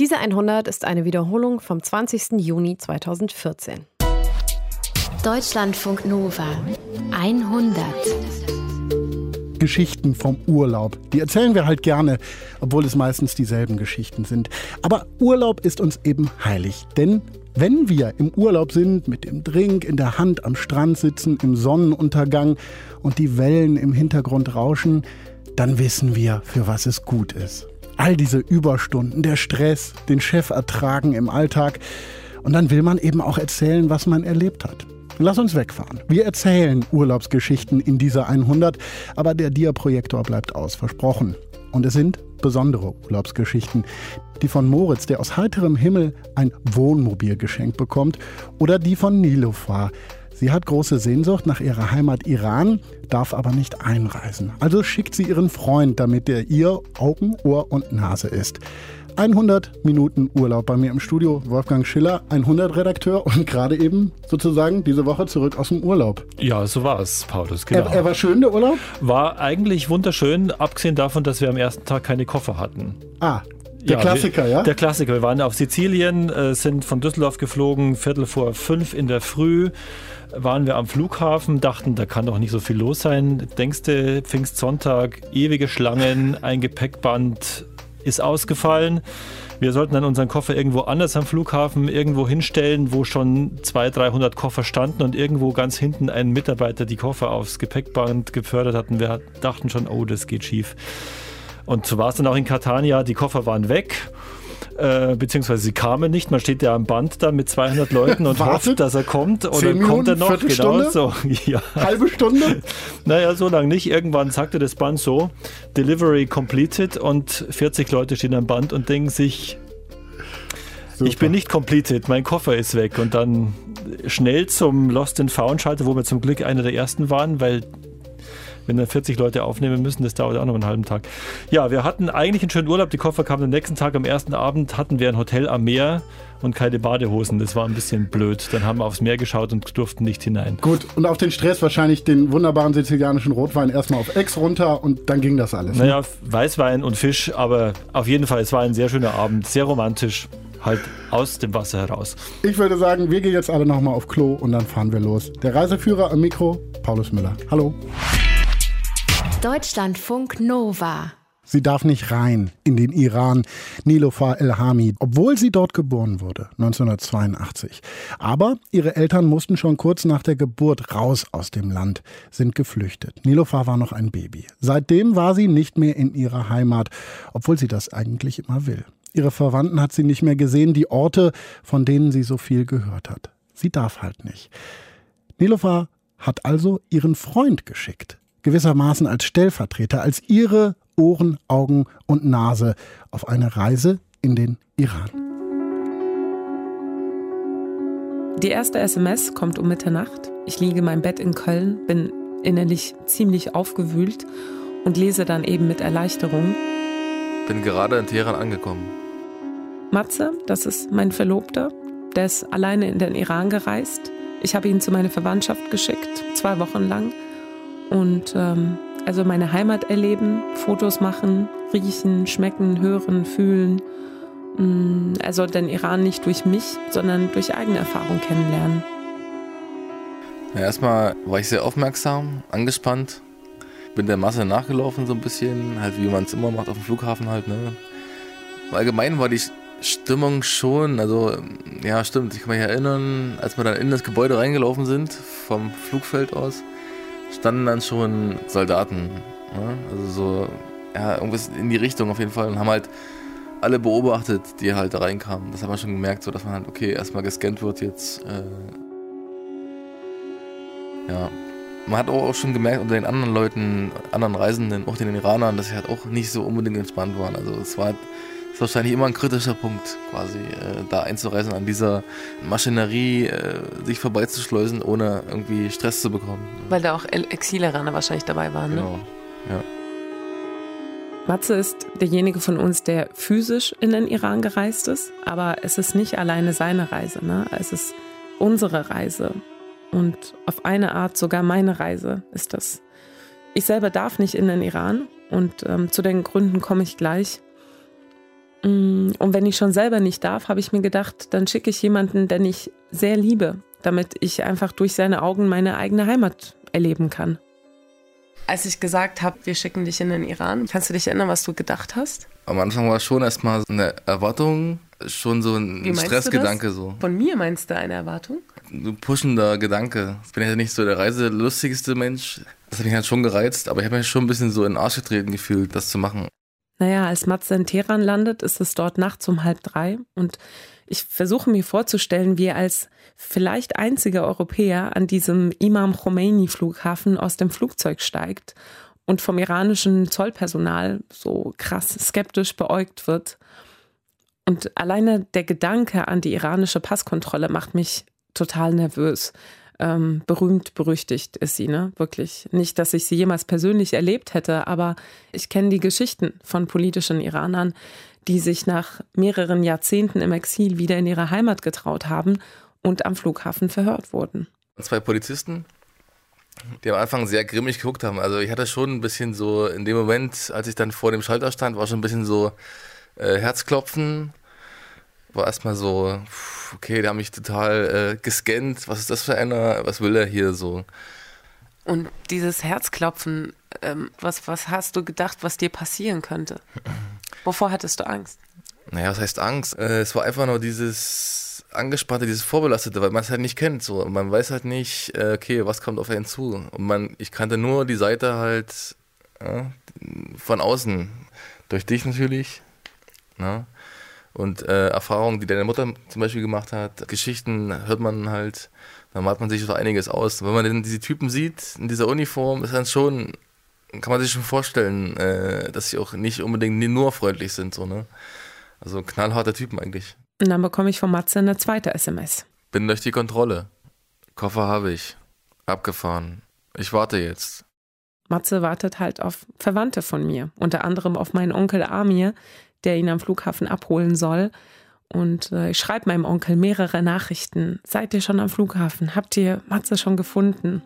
Diese 100 ist eine Wiederholung vom 20. Juni 2014. Deutschlandfunk Nova 100. Geschichten vom Urlaub. Die erzählen wir halt gerne, obwohl es meistens dieselben Geschichten sind. Aber Urlaub ist uns eben heilig, denn wenn wir im Urlaub sind, mit dem Drink in der Hand am Strand sitzen, im Sonnenuntergang und die Wellen im Hintergrund rauschen, dann wissen wir, für was es gut ist. All diese Überstunden, der Stress, den Chef ertragen im Alltag. Und dann will man eben auch erzählen, was man erlebt hat. Lass uns wegfahren. Wir erzählen Urlaubsgeschichten in dieser 100, aber der Dia-Projektor bleibt aus, versprochen. Und es sind besondere Urlaubsgeschichten. Die von Moritz, der aus heiterem Himmel ein Wohnmobil geschenkt bekommt, oder die von Nilofar. Sie hat große Sehnsucht nach ihrer Heimat Iran, darf aber nicht einreisen. Also schickt sie ihren Freund, damit er ihr Augen, Ohr und Nase ist. 100 Minuten Urlaub bei mir im Studio. Wolfgang Schiller, 100-Redakteur und gerade eben sozusagen diese Woche zurück aus dem Urlaub. Ja, so war es, Paulus. Genau. Er, er war schön, der Urlaub? War eigentlich wunderschön, abgesehen davon, dass wir am ersten Tag keine Koffer hatten. Ah, der ja, Klassiker, ja? Der Klassiker. Wir waren auf Sizilien, äh, sind von Düsseldorf geflogen, Viertel vor fünf in der Früh waren wir am Flughafen, dachten, da kann doch nicht so viel los sein. Denkst du, Pfingstsonntag, ewige Schlangen, ein Gepäckband, ist ausgefallen. Wir sollten dann unseren Koffer irgendwo anders am Flughafen irgendwo hinstellen, wo schon 200, 300 Koffer standen und irgendwo ganz hinten ein Mitarbeiter die Koffer aufs Gepäckband gefördert hat. Und wir dachten schon, oh, das geht schief. Und so war es dann auch in Catania. Die Koffer waren weg äh, beziehungsweise sie kamen nicht. Man steht ja am Band da mit 200 Leuten und hofft, dass er kommt. Und dann kommt er noch. Genau so. Ja. Halbe Stunde? naja, so lange nicht. Irgendwann sagte das Band so, Delivery completed und 40 Leute stehen am Band und denken sich, Super. Ich bin nicht completed, mein Koffer ist weg. Und dann schnell zum Lost and Found Schalter, wo wir zum Glück einer der ersten waren, weil wenn dann 40 Leute aufnehmen müssen, das dauert auch noch einen halben Tag. Ja, wir hatten eigentlich einen schönen Urlaub. Die Koffer kamen am nächsten Tag, am ersten Abend hatten wir ein Hotel am Meer und keine Badehosen. Das war ein bisschen blöd. Dann haben wir aufs Meer geschaut und durften nicht hinein. Gut, und auf den Stress wahrscheinlich den wunderbaren sizilianischen Rotwein erstmal auf Ex runter und dann ging das alles. Ne? Naja, Weißwein und Fisch, aber auf jeden Fall, es war ein sehr schöner Abend, sehr romantisch halt aus dem Wasser heraus. Ich würde sagen, wir gehen jetzt alle nochmal auf Klo und dann fahren wir los. Der Reiseführer am Mikro, Paulus Müller. Hallo. Deutschlandfunk Nova. Sie darf nicht rein in den Iran, Nilofar El-Hami, obwohl sie dort geboren wurde, 1982. Aber ihre Eltern mussten schon kurz nach der Geburt raus aus dem Land, sind geflüchtet. Nilofar war noch ein Baby. Seitdem war sie nicht mehr in ihrer Heimat, obwohl sie das eigentlich immer will. Ihre Verwandten hat sie nicht mehr gesehen, die Orte, von denen sie so viel gehört hat. Sie darf halt nicht. Nilofar hat also ihren Freund geschickt gewissermaßen als Stellvertreter, als ihre Ohren, Augen und Nase auf eine Reise in den Iran. Die erste SMS kommt um Mitternacht. Ich liege in meinem Bett in Köln, bin innerlich ziemlich aufgewühlt und lese dann eben mit Erleichterung. Bin gerade in Teheran angekommen. Matze, das ist mein Verlobter, der ist alleine in den Iran gereist. Ich habe ihn zu meiner Verwandtschaft geschickt, zwei Wochen lang und ähm, also meine Heimat erleben, Fotos machen, riechen, schmecken, hören, fühlen. Mm, soll den Iran nicht durch mich, sondern durch eigene Erfahrung kennenlernen. Ja, erstmal war ich sehr aufmerksam, angespannt, bin der Masse nachgelaufen so ein bisschen, halt wie man es immer macht auf dem Flughafen halt. Ne? Allgemein war die Stimmung schon, also ja stimmt, ich kann mich erinnern, als wir dann in das Gebäude reingelaufen sind, vom Flugfeld aus, standen dann schon Soldaten. Ne? Also so, ja, irgendwas in die Richtung auf jeden Fall und haben halt alle beobachtet, die halt da reinkamen. Das haben wir schon gemerkt, so dass man halt, okay, erstmal gescannt wird jetzt. Äh, ja. Man hat auch schon gemerkt unter den anderen Leuten, anderen Reisenden, auch den Iranern, dass sie halt auch nicht so unbedingt entspannt waren. Also es war halt ist wahrscheinlich immer ein kritischer Punkt, quasi äh, da einzureisen, an dieser Maschinerie äh, sich vorbeizuschleusen, ohne irgendwie Stress zu bekommen. Weil da auch Exileraner wahrscheinlich dabei waren, genau. ne? ja. Matze ist derjenige von uns, der physisch in den Iran gereist ist, aber es ist nicht alleine seine Reise, ne? Es ist unsere Reise und auf eine Art sogar meine Reise ist das. Ich selber darf nicht in den Iran und ähm, zu den Gründen komme ich gleich. Mm, und wenn ich schon selber nicht darf, habe ich mir gedacht, dann schicke ich jemanden, den ich sehr liebe, damit ich einfach durch seine Augen meine eigene Heimat erleben kann. Als ich gesagt habe, wir schicken dich in den Iran, kannst du dich erinnern, was du gedacht hast? Am Anfang war es schon erstmal so eine Erwartung, schon so ein Stressgedanke. So. Von mir meinst du eine Erwartung? Ein pushender Gedanke. Ich bin ja nicht so der reiselustigste Mensch. Das hat mich halt schon gereizt, aber ich habe mich schon ein bisschen so in den Arsch getreten gefühlt, das zu machen. Naja, als Matze in Teheran landet, ist es dort nachts um halb drei und ich versuche mir vorzustellen, wie er als vielleicht einziger Europäer an diesem Imam Khomeini Flughafen aus dem Flugzeug steigt und vom iranischen Zollpersonal so krass skeptisch beäugt wird. Und alleine der Gedanke an die iranische Passkontrolle macht mich total nervös. Ähm, berühmt, berüchtigt ist sie, ne? Wirklich. Nicht, dass ich sie jemals persönlich erlebt hätte, aber ich kenne die Geschichten von politischen Iranern, die sich nach mehreren Jahrzehnten im Exil wieder in ihre Heimat getraut haben und am Flughafen verhört wurden. Zwei Polizisten, die am Anfang sehr grimmig geguckt haben. Also ich hatte schon ein bisschen so, in dem Moment, als ich dann vor dem Schalter stand, war schon ein bisschen so äh, Herzklopfen. War erstmal so, okay, der hat mich total äh, gescannt. Was ist das für einer? Was will er hier so? Und dieses Herzklopfen, ähm, was, was hast du gedacht, was dir passieren könnte? Wovor hattest du Angst? Naja, was heißt Angst? Äh, es war einfach nur dieses angespannte, dieses vorbelastete, weil man es halt nicht kennt. So. Man weiß halt nicht, äh, okay, was kommt auf einen zu. Und man, ich kannte nur die Seite halt ja, von außen. Durch dich natürlich. Ja. Und äh, Erfahrungen, die deine Mutter zum Beispiel gemacht hat, Geschichten hört man halt, dann malt man sich so einiges aus. Wenn man diese Typen sieht in dieser Uniform, ist dann schon kann man sich schon vorstellen, äh, dass sie auch nicht unbedingt nur freundlich sind, so, ne? Also knallharte Typen eigentlich. Und dann bekomme ich von Matze eine zweite SMS. Bin durch die Kontrolle. Koffer habe ich. Abgefahren. Ich warte jetzt. Matze wartet halt auf Verwandte von mir, unter anderem auf meinen Onkel Amir, der ihn am Flughafen abholen soll. Und äh, ich schreibe meinem Onkel mehrere Nachrichten. Seid ihr schon am Flughafen? Habt ihr Matze schon gefunden?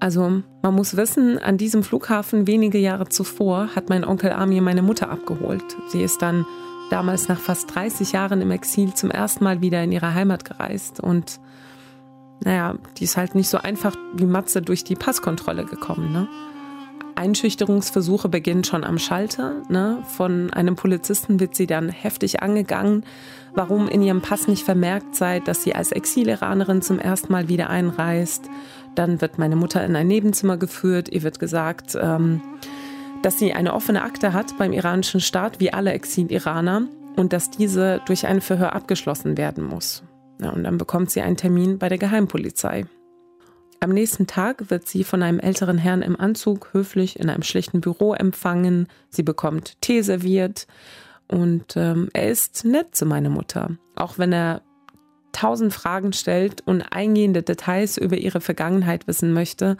Also man muss wissen, an diesem Flughafen wenige Jahre zuvor hat mein Onkel Amir meine Mutter abgeholt. Sie ist dann damals nach fast 30 Jahren im Exil zum ersten Mal wieder in ihre Heimat gereist. Und naja, die ist halt nicht so einfach wie Matze durch die Passkontrolle gekommen. Ne? Einschüchterungsversuche beginnen schon am Schalter. Ne? Von einem Polizisten wird sie dann heftig angegangen, warum in ihrem Pass nicht vermerkt sei, dass sie als Exil-Iranerin zum ersten Mal wieder einreist dann wird meine Mutter in ein Nebenzimmer geführt. Ihr wird gesagt, ähm, dass sie eine offene Akte hat beim iranischen Staat, wie alle Exil-Iraner, und dass diese durch ein Verhör abgeschlossen werden muss. Ja, und dann bekommt sie einen Termin bei der Geheimpolizei. Am nächsten Tag wird sie von einem älteren Herrn im Anzug höflich in einem schlichten Büro empfangen. Sie bekommt Tee serviert und ähm, er ist nett zu meiner Mutter, auch wenn er tausend Fragen stellt und eingehende Details über ihre Vergangenheit wissen möchte,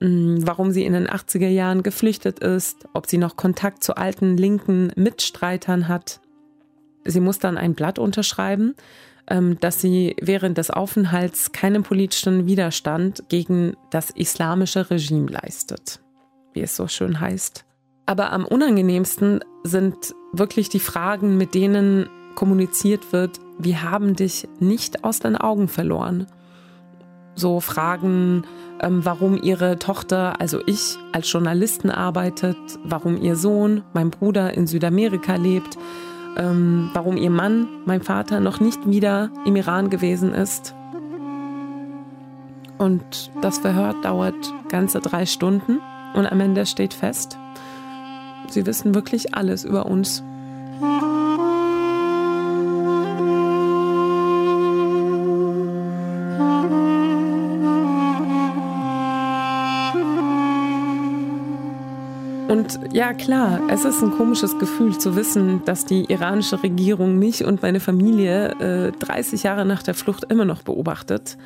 mm, warum sie in den 80er Jahren geflüchtet ist, ob sie noch Kontakt zu alten linken Mitstreitern hat. Sie muss dann ein Blatt unterschreiben, ähm, dass sie während des Aufenthalts keinen politischen Widerstand gegen das islamische Regime leistet, wie es so schön heißt. Aber am unangenehmsten sind wirklich die Fragen, mit denen kommuniziert wird, wir haben dich nicht aus den Augen verloren. So Fragen, ähm, warum ihre Tochter, also ich, als Journalisten arbeitet, warum ihr Sohn, mein Bruder, in Südamerika lebt, ähm, warum ihr Mann, mein Vater, noch nicht wieder im Iran gewesen ist. Und das Verhör dauert ganze drei Stunden und am Ende steht fest, sie wissen wirklich alles über uns. Ja, klar, es ist ein komisches Gefühl zu wissen, dass die iranische Regierung mich und meine Familie äh, 30 Jahre nach der Flucht immer noch beobachtet.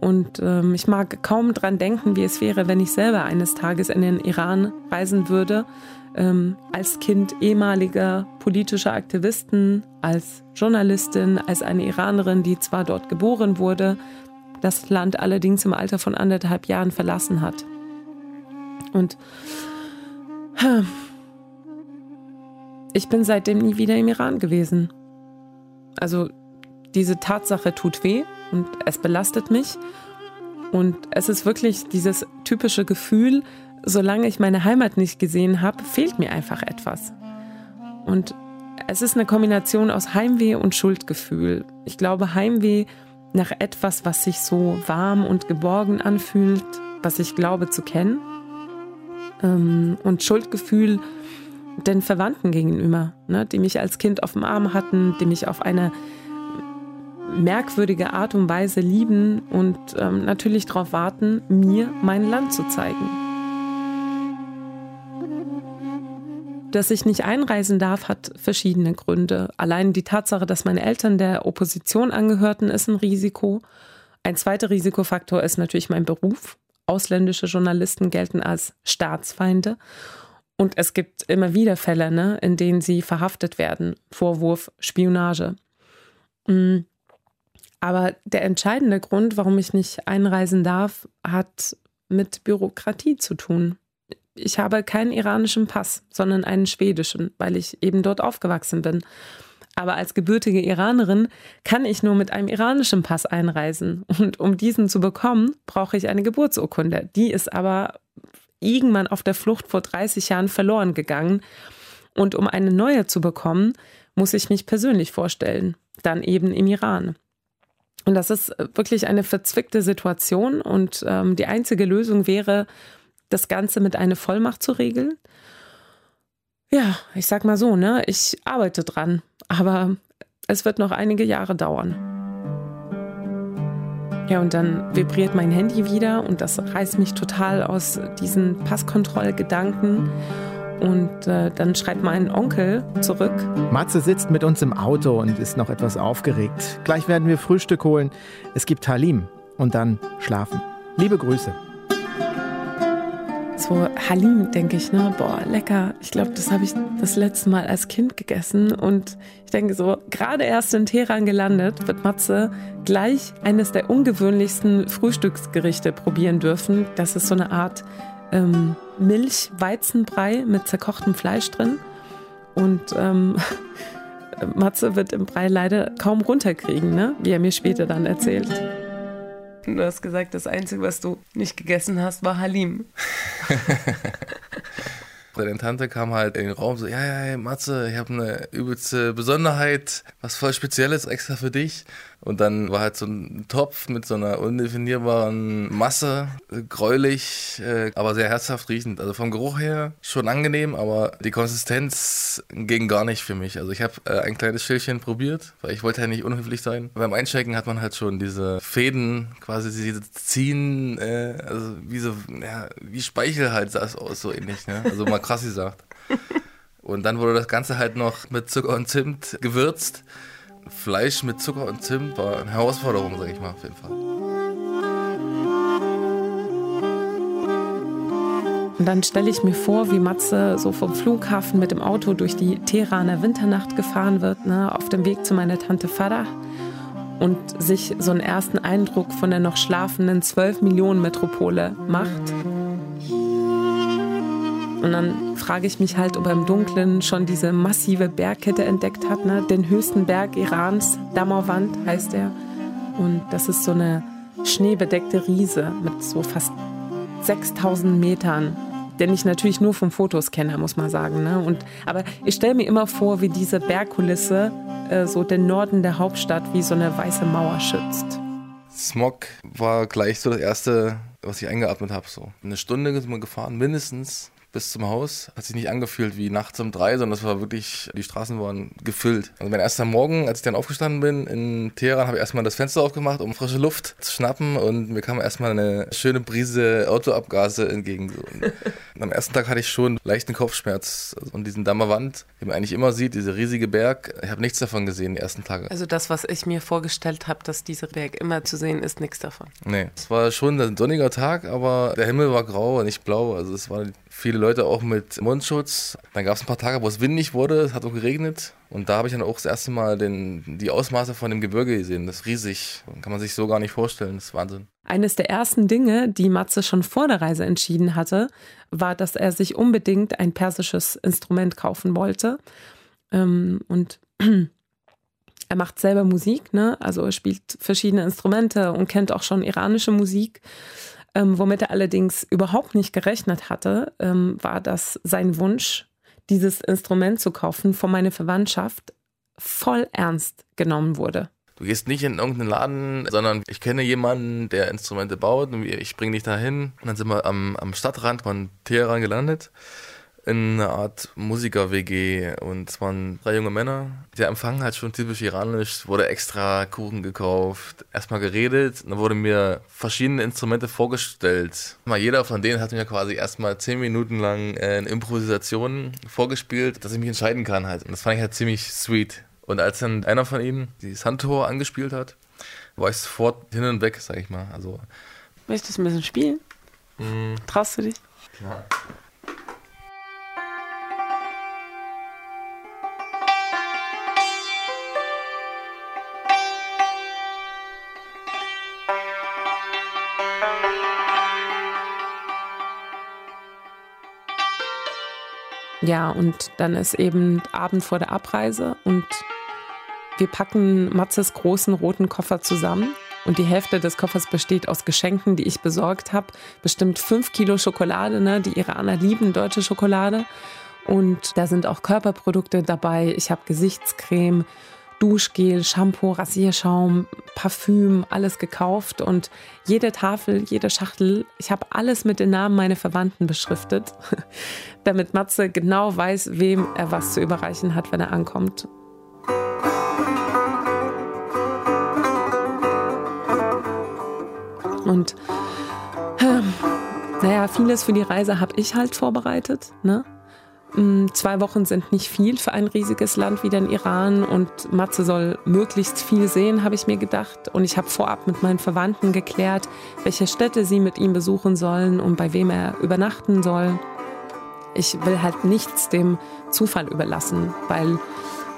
Und ähm, ich mag kaum dran denken, wie es wäre, wenn ich selber eines Tages in den Iran reisen würde. Ähm, als Kind ehemaliger politischer Aktivisten, als Journalistin, als eine Iranerin, die zwar dort geboren wurde, das Land allerdings im Alter von anderthalb Jahren verlassen hat. Und ich bin seitdem nie wieder im Iran gewesen. Also diese Tatsache tut weh und es belastet mich. Und es ist wirklich dieses typische Gefühl, solange ich meine Heimat nicht gesehen habe, fehlt mir einfach etwas. Und es ist eine Kombination aus Heimweh und Schuldgefühl. Ich glaube, Heimweh nach etwas, was sich so warm und geborgen anfühlt, was ich glaube zu kennen. Ähm, und Schuldgefühl den Verwandten gegenüber, ne, die mich als Kind auf dem Arm hatten, die mich auf eine merkwürdige Art und Weise lieben und ähm, natürlich darauf warten, mir mein Land zu zeigen. Dass ich nicht einreisen darf, hat verschiedene Gründe. Allein die Tatsache, dass meine Eltern der Opposition angehörten, ist ein Risiko. Ein zweiter Risikofaktor ist natürlich mein Beruf. Ausländische Journalisten gelten als Staatsfeinde. Und es gibt immer wieder Fälle, ne, in denen sie verhaftet werden. Vorwurf Spionage. Mm. Aber der entscheidende Grund, warum ich nicht einreisen darf, hat mit Bürokratie zu tun. Ich habe keinen iranischen Pass, sondern einen schwedischen, weil ich eben dort aufgewachsen bin. Aber als gebürtige Iranerin kann ich nur mit einem iranischen Pass einreisen. Und um diesen zu bekommen, brauche ich eine Geburtsurkunde. Die ist aber irgendwann auf der Flucht vor 30 Jahren verloren gegangen. Und um eine neue zu bekommen, muss ich mich persönlich vorstellen. Dann eben im Iran. Und das ist wirklich eine verzwickte Situation. Und ähm, die einzige Lösung wäre, das Ganze mit einer Vollmacht zu regeln. Ja, ich sag mal so, ne, ich arbeite dran, aber es wird noch einige Jahre dauern. Ja, und dann vibriert mein Handy wieder und das reißt mich total aus diesen Passkontrollgedanken. Und äh, dann schreibt mein Onkel zurück. Matze sitzt mit uns im Auto und ist noch etwas aufgeregt. Gleich werden wir Frühstück holen. Es gibt Halim und dann schlafen. Liebe Grüße so Halim, denke ich, ne? Boah, lecker. Ich glaube, das habe ich das letzte Mal als Kind gegessen. Und ich denke so, gerade erst in Teheran gelandet, wird Matze gleich eines der ungewöhnlichsten Frühstücksgerichte probieren dürfen. Das ist so eine Art ähm, Milch-Weizenbrei mit zerkochtem Fleisch drin. Und ähm, Matze wird im Brei leider kaum runterkriegen, ne? wie er mir später dann erzählt. Du hast gesagt, das Einzige, was du nicht gegessen hast, war Halim. Deine Tante kam halt in den Raum so, ja, ja, Matze, ich habe eine übelste Besonderheit, was voll Spezielles extra für dich. Und dann war halt so ein Topf mit so einer undefinierbaren Masse, gräulich, äh, aber sehr herzhaft riechend. Also vom Geruch her schon angenehm, aber die Konsistenz ging gar nicht für mich. Also ich habe äh, ein kleines Schälchen probiert, weil ich wollte ja nicht unhöflich sein. Beim Einchecken hat man halt schon diese Fäden, quasi diese ziehen, äh, also wie so, ja, wie Speichel halt sah es aus, so ähnlich, ne? Also mal krass gesagt. Und dann wurde das Ganze halt noch mit Zucker und Zimt gewürzt. Fleisch mit Zucker und Zimt war eine Herausforderung, sag ich mal, auf jeden Fall. Und dann stelle ich mir vor, wie Matze so vom Flughafen mit dem Auto durch die Teheraner Winternacht gefahren wird, ne, auf dem Weg zu meiner Tante Farah und sich so einen ersten Eindruck von der noch schlafenden 12 Millionen Metropole macht. Und dann frage ich mich halt, ob er im Dunkeln schon diese massive Bergkette entdeckt hat, ne? den höchsten Berg Irans, Dammerwand heißt er. Und das ist so eine schneebedeckte Riese mit so fast 6000 Metern, den ich natürlich nur von Fotos kenne, muss man sagen. Ne? Und, aber ich stelle mir immer vor, wie diese Bergkulisse äh, so den Norden der Hauptstadt wie so eine weiße Mauer schützt. Smog war gleich so das erste, was ich eingeatmet habe. So. Eine Stunde sind wir gefahren, mindestens bis zum Haus. Hat sich nicht angefühlt wie nachts um drei, sondern es war wirklich, die Straßen waren gefüllt. Also mein erster Morgen, als ich dann aufgestanden bin in Teheran, habe ich erstmal das Fenster aufgemacht, um frische Luft zu schnappen und mir kam erstmal eine schöne Brise Autoabgase entgegen. Und am ersten Tag hatte ich schon leichten Kopfschmerz und diesen Dammerwand, den man eigentlich immer sieht, dieser riesige Berg. Ich habe nichts davon gesehen die ersten Tage. Also das, was ich mir vorgestellt habe, dass dieser Berg immer zu sehen ist, nichts davon. Nee, es war schon ein sonniger Tag, aber der Himmel war grau und nicht blau. Also es waren viele Leute auch mit Mundschutz. Dann gab es ein paar Tage, wo es windig wurde, es hat auch geregnet. Und da habe ich dann auch das erste Mal den, die Ausmaße von dem Gebirge gesehen. Das ist riesig. Kann man sich so gar nicht vorstellen. Das ist Wahnsinn. Eines der ersten Dinge, die Matze schon vor der Reise entschieden hatte, war, dass er sich unbedingt ein persisches Instrument kaufen wollte. Ähm, und er macht selber Musik, ne? Also er spielt verschiedene Instrumente und kennt auch schon iranische Musik. Ähm, womit er allerdings überhaupt nicht gerechnet hatte, ähm, war, dass sein Wunsch, dieses Instrument zu kaufen, von meiner Verwandtschaft voll ernst genommen wurde. Du gehst nicht in irgendeinen Laden, sondern ich kenne jemanden, der Instrumente baut und ich bringe dich dahin. Und dann sind wir am, am Stadtrand von Teheran gelandet in einer Art Musiker-WG und es waren drei junge Männer. Der Empfang hat schon typisch iranisch, wurde extra Kuchen gekauft, erstmal geredet, dann wurde mir verschiedene Instrumente vorgestellt. Mal jeder von denen hat mir quasi erstmal zehn Minuten lang äh, eine Improvisation vorgespielt, dass ich mich entscheiden kann halt. Und das fand ich halt ziemlich sweet. Und als dann einer von ihnen die Santor angespielt hat, war ich sofort hin und weg, sag ich mal. Also, Möchtest du ein bisschen spielen? mh, Traust du dich? klar. Ja, und dann ist eben Abend vor der Abreise und wir packen Matzes großen roten Koffer zusammen. Und die Hälfte des Koffers besteht aus Geschenken, die ich besorgt habe. Bestimmt fünf Kilo Schokolade, ne? Die Iraner lieben deutsche Schokolade. Und da sind auch Körperprodukte dabei. Ich habe Gesichtscreme, Duschgel, Shampoo, Rasierschaum, Parfüm, alles gekauft. Und jede Tafel, jede Schachtel, ich habe alles mit den Namen meiner Verwandten beschriftet, damit Matze genau weiß, wem er was zu überreichen hat, wenn er ankommt. Und ähm, naja, vieles für die Reise habe ich halt vorbereitet. Ne? Mm, Zwei Wochen sind nicht viel für ein riesiges Land wie den Iran und Matze soll möglichst viel sehen, habe ich mir gedacht. Und ich habe vorab mit meinen Verwandten geklärt, welche Städte sie mit ihm besuchen sollen und bei wem er übernachten soll. Ich will halt nichts dem Zufall überlassen, weil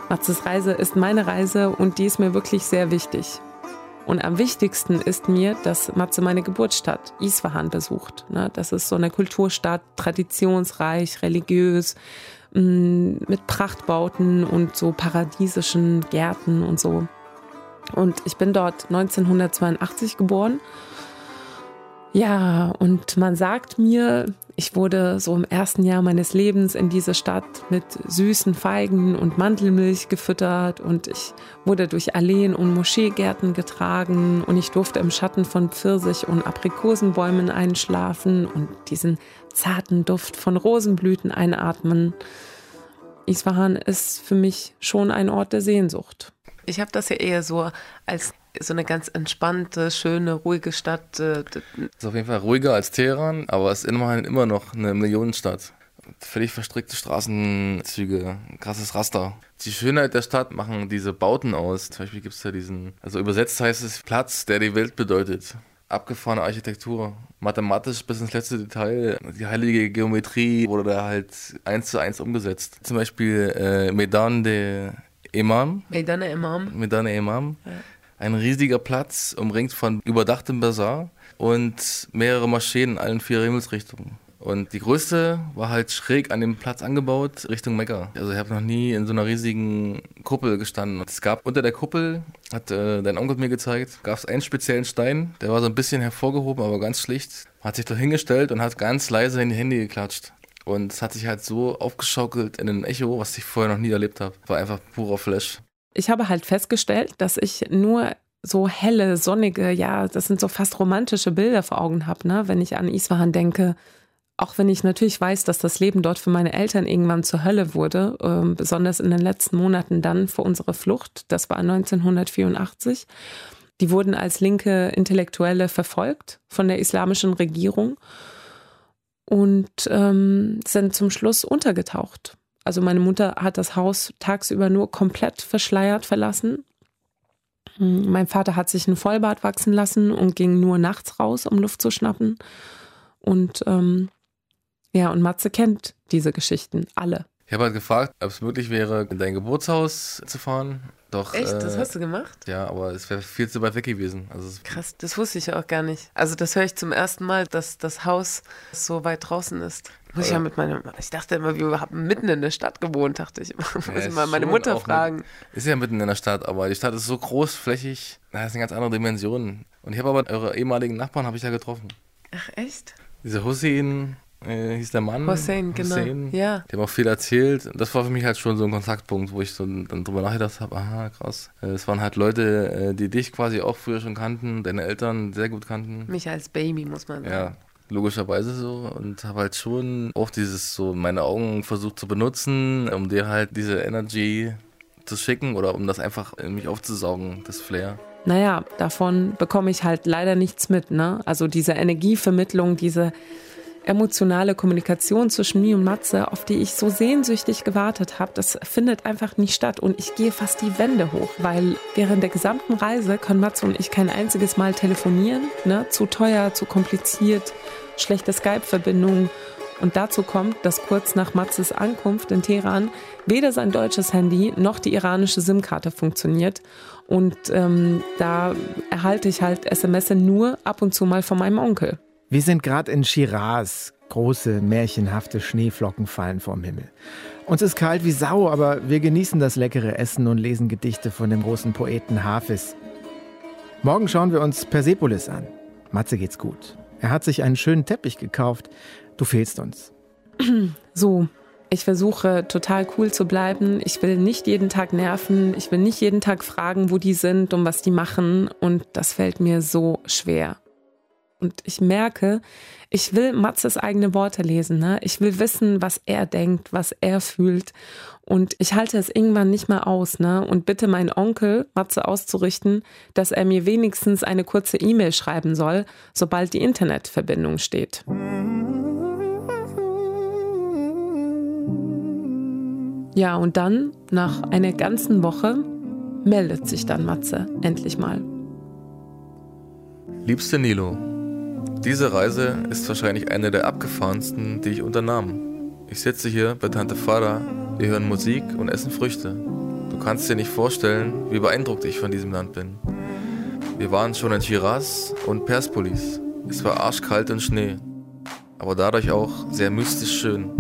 Matzes Reise ist meine Reise und die ist mir wirklich sehr wichtig. Und am wichtigsten ist mir, dass Matze meine Geburtsstadt Isfahan besucht. Ne? Das ist so eine Kulturstadt, traditionsreich, religiös, mh, mit Prachtbauten und so paradiesischen Gärten und so. Und ich bin dort 1982 geboren. Ja, und man sagt mir, ich wurde so im ersten Jahr meines Lebens in diese Stadt mit süßen Feigen und Mandelmilch gefüttert und ich wurde durch Alleen und Moscheegärten getragen und ich durfte im Schatten von Pfirsich- und Aprikosenbäumen einschlafen und diesen zarten Duft von Rosenblüten einatmen. Isfahan ist für mich schon ein Ort der Sehnsucht. Ich habe das ja eher so als so eine ganz entspannte, schöne, ruhige Stadt. äh, Ist auf jeden Fall ruhiger als Teheran, aber es ist immerhin immer noch eine Millionenstadt. Völlig verstrickte Straßenzüge, ein krasses Raster. Die Schönheit der Stadt machen diese Bauten aus. Zum Beispiel gibt es da diesen, also übersetzt heißt es Platz, der die Welt bedeutet. Abgefahrene Architektur, mathematisch bis ins letzte Detail. Die heilige Geometrie wurde da halt eins zu eins umgesetzt. Zum Beispiel äh, Medan de Imam, Meydan Imam. Medan e Imam. Ein riesiger Platz, umringt von überdachtem Bazar und mehrere Moscheen in allen vier Himmelsrichtungen. Und die größte war halt schräg an dem Platz angebaut, Richtung Mekka. Also ich habe noch nie in so einer riesigen Kuppel gestanden. Und es gab unter der Kuppel, hat äh, dein Onkel mir gezeigt, gab es einen speziellen Stein, der war so ein bisschen hervorgehoben, aber ganz schlicht. Hat sich da hingestellt und hat ganz leise in die Hände geklatscht. Und es hat sich halt so aufgeschaukelt in ein Echo, was ich vorher noch nie erlebt habe. War einfach purer Flash. Ich habe halt festgestellt, dass ich nur so helle, sonnige, ja, das sind so fast romantische Bilder vor Augen habe, ne? wenn ich an Isfahan denke. Auch wenn ich natürlich weiß, dass das Leben dort für meine Eltern irgendwann zur Hölle wurde, ähm, besonders in den letzten Monaten dann vor unserer Flucht, das war 1984. Die wurden als linke Intellektuelle verfolgt von der islamischen Regierung und ähm, sind zum Schluss untergetaucht. Also meine Mutter hat das Haus tagsüber nur komplett verschleiert verlassen. Hm, Mein Vater hat sich einen Vollbart wachsen lassen und ging nur nachts raus, um Luft zu schnappen. Und ähm, ja, und Matze kennt diese Geschichten alle. Ich habe halt gefragt, ob es möglich wäre, in dein Geburtshaus zu fahren. Doch, Echt? Das äh, hast du gemacht? Ja, aber es wäre viel zu weit weg gewesen. Also Krass, das wusste ich auch gar nicht. Also das höre ich zum ersten Mal, dass das Haus so weit draußen ist. Muss ich ja mit meinem, ich dachte immer, wir haben mitten in der Stadt gewohnt, dachte ich immer. Muss Ja, ich mal meine Mutter fragen. Mit, ist ja mitten in der Stadt, aber die Stadt ist so großflächig, da ist eine ganz andere Dimension. Und ich habe aber eure ehemaligen Nachbarn habe ich da getroffen. Ach echt? Dieser Hussein äh, hieß der Mann. Hussein, genau. Hussein. Ja. Die haben auch viel erzählt. Das war für mich halt schon so ein Kontaktpunkt, wo ich so dann drüber nachgedacht habe, aha, krass. Äh, Es waren halt Leute, äh, die dich quasi auch früher schon kannten, deine Eltern sehr gut kannten. Mich als Baby, muss man sagen. Ja, logischerweise so. Und habe halt schon auch dieses so meine Augen versucht zu benutzen, um dir halt diese Energy zu schicken oder um das einfach in mich aufzusaugen, das Flair. Naja, davon bekomme ich halt leider nichts mit. Ne? Also diese Energievermittlung, diese emotionale Kommunikation zwischen mir und Matze, auf die ich so sehnsüchtig gewartet habe, das findet einfach nicht statt. Und ich gehe fast die Wände hoch, weil während der gesamten Reise können Matze und ich kein einziges Mal telefonieren. Ne? Zu teuer, zu kompliziert, schlechte Skype-Verbindung. Und dazu kommt, dass kurz nach Matzes Ankunft in Teheran weder sein deutsches Handy noch die iranische SIM-Karte funktioniert. Und ähm, da erhalte ich halt SMS nur ab und zu mal von meinem Onkel. Wir sind gerade in Shiraz. Große, märchenhafte Schneeflocken fallen vom Himmel. Uns ist kalt wie Sau, aber wir genießen das leckere Essen und lesen Gedichte von dem großen Poeten Hafiz. Morgen schauen wir uns Persepolis an. Matze geht's gut. Er hat sich einen schönen Teppich gekauft. Du fehlst uns. So, ich versuche total cool zu bleiben. Ich will nicht jeden Tag nerven. Ich will nicht jeden Tag fragen, wo die sind und was die machen. Und das fällt mir so schwer. Und ich merke, ich will Matzes eigene Worte lesen. Ne? Ich will wissen, was er denkt, was er fühlt. Und ich halte es irgendwann nicht mehr aus. Ne? Und bitte meinen Onkel, Matze auszurichten, dass er mir wenigstens eine kurze E-Mail schreiben soll, sobald die Internetverbindung steht. Ja, und dann, nach einer ganzen Woche, meldet sich dann Matze endlich mal. Liebste Nilo, diese Reise ist wahrscheinlich eine der abgefahrensten, die ich unternahm. Ich sitze hier bei Tante Farah, wir hören Musik und essen Früchte. Du kannst dir nicht vorstellen, wie beeindruckt ich von diesem Land bin. Wir waren schon in Shiraz und Perspolis. Es war arschkalt und Schnee, aber dadurch auch sehr mystisch schön.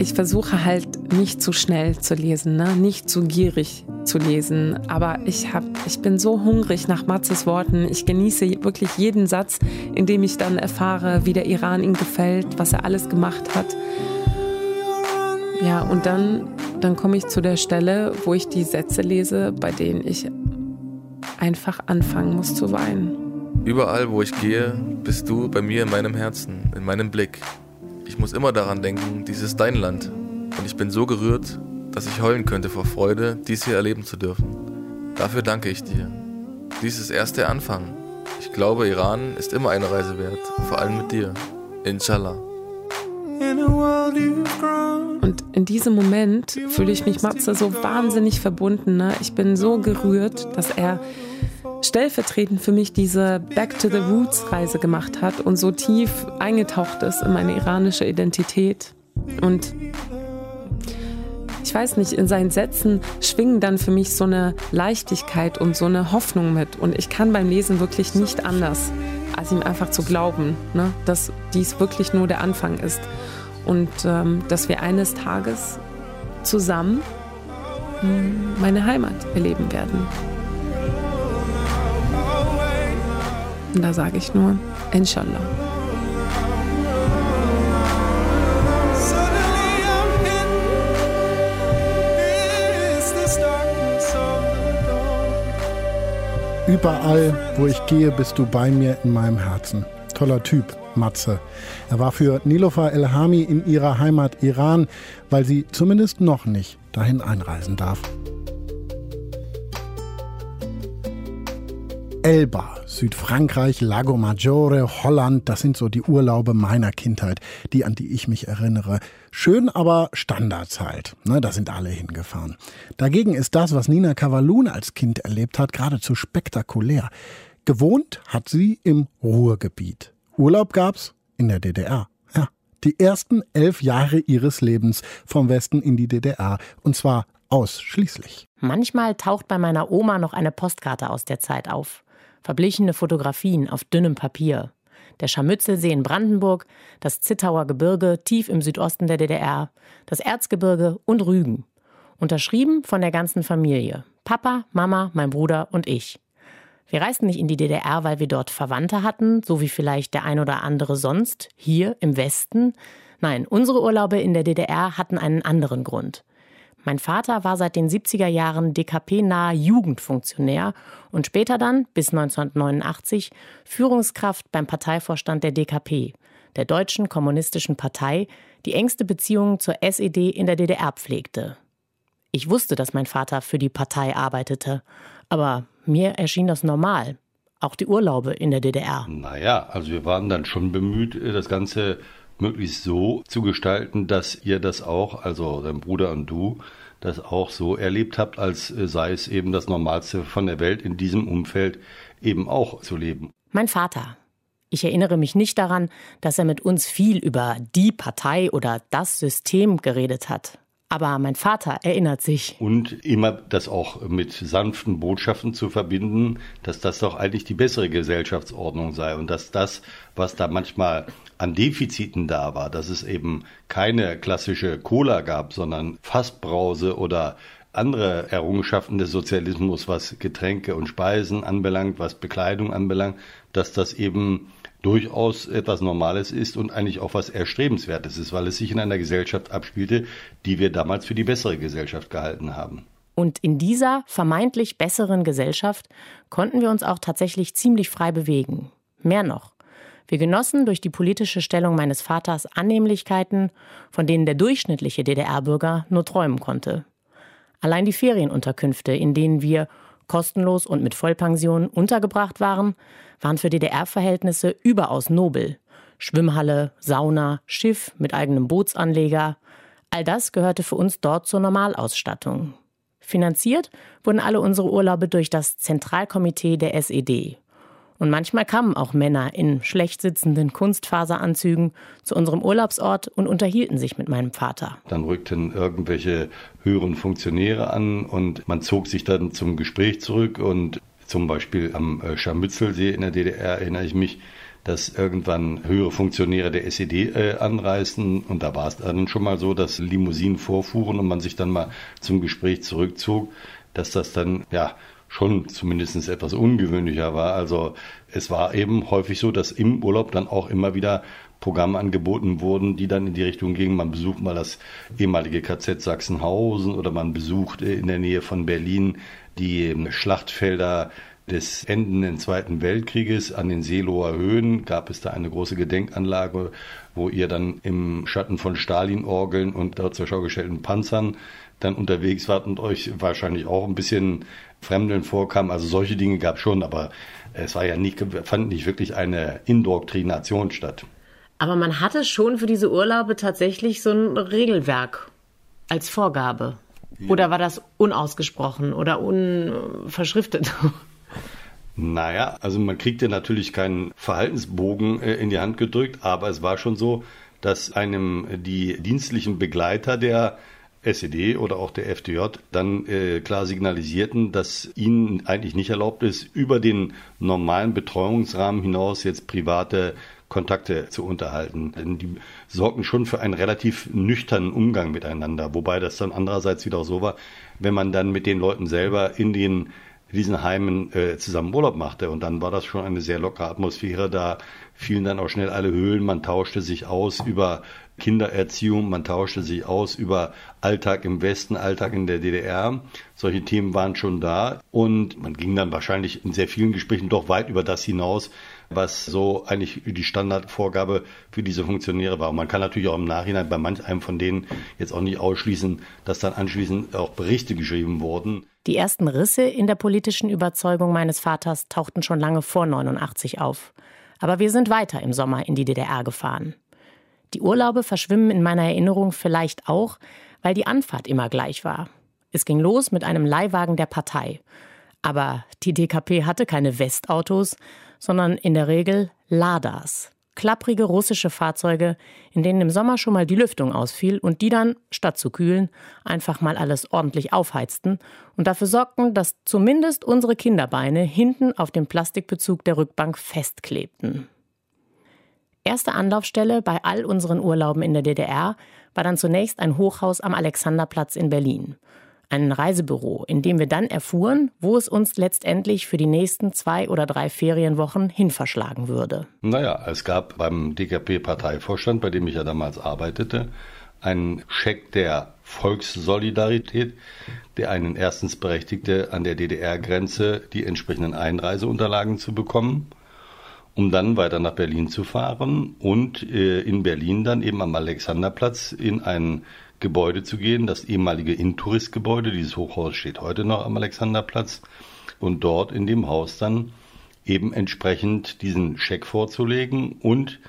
Ich versuche halt nicht zu schnell zu lesen, ne? nicht zu gierig zu lesen. Aber ich, hab, ich bin so hungrig nach Matzes Worten. Ich genieße wirklich jeden Satz, in dem ich dann erfahre, wie der Iran ihm gefällt, was er alles gemacht hat. Ja, und dann, dann komme ich zu der Stelle, wo ich die Sätze lese, bei denen ich einfach anfangen muss zu weinen. Überall, wo ich gehe, bist du bei mir in meinem Herzen, in meinem Blick. Ich muss immer daran denken, dies ist dein Land. Und ich bin so gerührt, dass ich heulen könnte vor Freude, dies hier erleben zu dürfen. Dafür danke ich dir. Dies ist erst der Anfang. Ich glaube, Iran ist immer eine Reise wert, vor allem mit dir. Inshallah. Und in diesem Moment fühle ich mich Matze so wahnsinnig verbunden. Ne? Ich bin so gerührt, dass er stellvertretend für mich diese Back to the Roots Reise gemacht hat und so tief eingetaucht ist in meine iranische Identität. Und ich weiß nicht, in seinen Sätzen schwingen dann für mich so eine Leichtigkeit und so eine Hoffnung mit. Und ich kann beim Lesen wirklich nicht anders, als ihm einfach zu glauben, ne? dass dies wirklich nur der Anfang ist. Und ähm, dass wir eines Tages zusammen mh, meine Heimat erleben werden. Und da sage ich nur, Inshallah. Überall, wo ich gehe, bist du bei mir in meinem Herzen. Toller Typ, Matze. Er war für Nilofer Elhami in ihrer Heimat Iran, weil sie zumindest noch nicht dahin einreisen darf. Elba, Südfrankreich, Lago Maggiore, Holland, das sind so die Urlaube meiner Kindheit, die an die ich mich erinnere. Schön, aber Standards halt. Ne, da sind alle hingefahren. Dagegen ist das, was Nina Cavallun als Kind erlebt hat, geradezu spektakulär. Gewohnt hat sie im Ruhrgebiet. Urlaub gab's in der DDR. Ja, Die ersten elf Jahre ihres Lebens vom Westen in die DDR. Und zwar ausschließlich. Manchmal taucht bei meiner Oma noch eine Postkarte aus der Zeit auf. Verblichene Fotografien auf dünnem Papier. Der Scharmützelsee in Brandenburg, das Zittauer Gebirge tief im Südosten der DDR, das Erzgebirge und Rügen. Unterschrieben von der ganzen Familie. Papa, Mama, mein Bruder und ich. Wir reisten nicht in die DDR, weil wir dort Verwandte hatten, so wie vielleicht der ein oder andere sonst, hier im Westen. Nein, unsere Urlaube in der DDR hatten einen anderen Grund. Mein Vater war seit den 70er Jahren DKP-nahe Jugendfunktionär und später dann, bis 1989, Führungskraft beim Parteivorstand der DKP, der Deutschen Kommunistischen Partei, die engste Beziehungen zur SED in der DDR pflegte. Ich wusste, dass mein Vater für die Partei arbeitete, aber mir erschien das normal. Auch die Urlaube in der DDR. Naja, also wir waren dann schon bemüht, das Ganze möglichst so zu gestalten, dass ihr das auch, also dein Bruder und du, das auch so erlebt habt, als äh, sei es eben das Normalste von der Welt in diesem Umfeld eben auch zu leben. Mein Vater. Ich erinnere mich nicht daran, dass er mit uns viel über die Partei oder das System geredet hat. Aber mein Vater erinnert sich. Und immer das auch mit sanften Botschaften zu verbinden, dass das doch eigentlich die bessere Gesellschaftsordnung sei und dass das, was da manchmal an Defiziten da war, dass es eben keine klassische Cola gab, sondern Fassbrause oder andere Errungenschaften des Sozialismus, was Getränke und Speisen anbelangt, was Bekleidung anbelangt, dass das eben durchaus etwas Normales ist und eigentlich auch was Erstrebenswertes ist, weil es sich in einer Gesellschaft abspielte, die wir damals für die bessere Gesellschaft gehalten haben. Und in dieser vermeintlich besseren Gesellschaft konnten wir uns auch tatsächlich ziemlich frei bewegen. Mehr noch. Wir genossen durch die politische Stellung meines Vaters Annehmlichkeiten, von denen der durchschnittliche DDR-Bürger nur träumen konnte. Allein die Ferienunterkünfte, in denen wir kostenlos und mit Vollpension untergebracht waren, waren für DDR-Verhältnisse überaus nobel. Schwimmhalle, Sauna, Schiff mit eigenem Bootsanleger, all das gehörte für uns dort zur Normalausstattung. Finanziert wurden alle unsere Urlaube durch das Zentralkomitee der SED. Und manchmal kamen auch Männer in schlecht sitzenden Kunstfaseranzügen zu unserem Urlaubsort und unterhielten sich mit meinem Vater. Dann rückten irgendwelche höheren Funktionäre an und man zog sich dann zum Gespräch zurück und zum Beispiel am äh, Scharmützelsee in der DDR erinnere ich mich, dass irgendwann höhere Funktionäre der SED äh, anreisten und da war es dann schon mal so, dass Limousinen vorfuhren und man sich dann mal zum Gespräch zurückzog, dass das dann ja schon zumindest etwas ungewöhnlicher war. Also es war eben häufig so, dass im Urlaub dann auch immer wieder Programme angeboten wurden, die dann in die Richtung gingen, man besucht mal das ehemalige KZ Sachsenhausen oder man besucht in der Nähe von Berlin die Schlachtfelder des endenden Zweiten Weltkrieges an den Seeloher Höhen gab es da eine große Gedenkanlage, wo ihr dann im Schatten von Stalin-Orgeln und dort zur Schau gestellten Panzern dann unterwegs wart und euch wahrscheinlich auch ein bisschen Fremdeln vorkam. Also solche Dinge gab es schon, aber es war ja nicht, fand nicht wirklich eine Indoktrination statt. Aber man hatte schon für diese Urlaube tatsächlich so ein Regelwerk als Vorgabe. Oder war das unausgesprochen oder unverschriftet? Naja, also man kriegte natürlich keinen Verhaltensbogen äh, in die Hand gedrückt, aber es war schon so, dass einem die dienstlichen Begleiter der SED oder auch der FDJ dann äh, klar signalisierten, dass ihnen eigentlich nicht erlaubt ist, über den normalen Betreuungsrahmen hinaus jetzt private Kontakte zu unterhalten. Denn die sorgten schon für einen relativ nüchternen Umgang miteinander. Wobei das dann andererseits wieder auch so war, wenn man dann mit den Leuten selber in den diesen Heimen äh, zusammen Urlaub machte. Und dann war das schon eine sehr lockere Atmosphäre. Da fielen dann auch schnell alle Höhlen. Man tauschte sich aus über Kindererziehung, man tauschte sich aus über Alltag im Westen, Alltag in der DDR. Solche Themen waren schon da. Und man ging dann wahrscheinlich in sehr vielen Gesprächen doch weit über das hinaus, was so eigentlich die Standardvorgabe für diese Funktionäre war. Und man kann natürlich auch im Nachhinein bei manch einem von denen jetzt auch nicht ausschließen, dass dann anschließend auch Berichte geschrieben wurden. Die ersten Risse in der politischen Überzeugung meines Vaters tauchten schon lange vor 89 auf. Aber wir sind weiter im Sommer in die DDR gefahren. Die Urlaube verschwimmen in meiner Erinnerung vielleicht auch, weil die Anfahrt immer gleich war. Es ging los mit einem Leihwagen der Partei. Aber die DKP hatte keine Westautos, sondern in der Regel Ladas. Klapprige russische Fahrzeuge, in denen im Sommer schon mal die Lüftung ausfiel und die dann, statt zu kühlen, einfach mal alles ordentlich aufheizten und dafür sorgten, dass zumindest unsere Kinderbeine hinten auf dem Plastikbezug der Rückbank festklebten. Erste Anlaufstelle bei all unseren Urlauben in der DDR war dann zunächst ein Hochhaus am Alexanderplatz in Berlin ein Reisebüro, in dem wir dann erfuhren, wo es uns letztendlich für die nächsten zwei oder drei Ferienwochen hin verschlagen würde. Naja, es gab beim DKP-Parteivorstand, bei dem ich ja damals arbeitete, einen Scheck der Volkssolidarität, der einen erstens berechtigte, an der DDR-Grenze die entsprechenden Einreiseunterlagen zu bekommen, um dann weiter nach Berlin zu fahren und äh, in Berlin dann eben am Alexanderplatz in einen Gebäude zu gehen, das ehemalige Intourist-Gebäude. Dieses Hochhaus steht heute noch am Alexanderplatz. Und dort in dem Haus dann eben entsprechend diesen Scheck vorzulegen und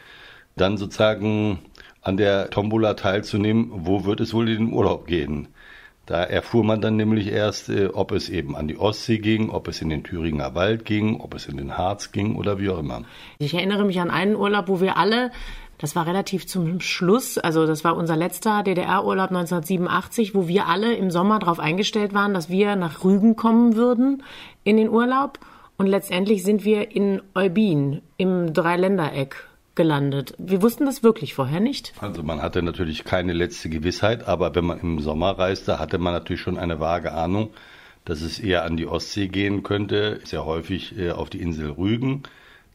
dann sozusagen an der Tombola teilzunehmen, wo wird es wohl in den Urlaub gehen. Da erfuhr man dann nämlich erst, äh, ob es eben an die Ostsee ging, ob es in den Thüringer Wald ging, ob es in den Harz ging oder wie auch immer. Ich erinnere mich an einen Urlaub, wo wir alle das war relativ zum Schluss, also das war unser letzter DDR-Urlaub 1987, wo wir alle im Sommer darauf eingestellt waren, dass wir nach Rügen kommen würden in den Urlaub. Und letztendlich sind wir in Eubin im Dreiländereck gelandet. Wir wussten das wirklich vorher nicht. Also man hatte natürlich keine letzte Gewissheit, aber wenn man im Sommer reiste, hatte man natürlich schon eine vage Ahnung, dass es eher an die Ostsee gehen könnte, sehr häufig äh, auf die Insel Rügen.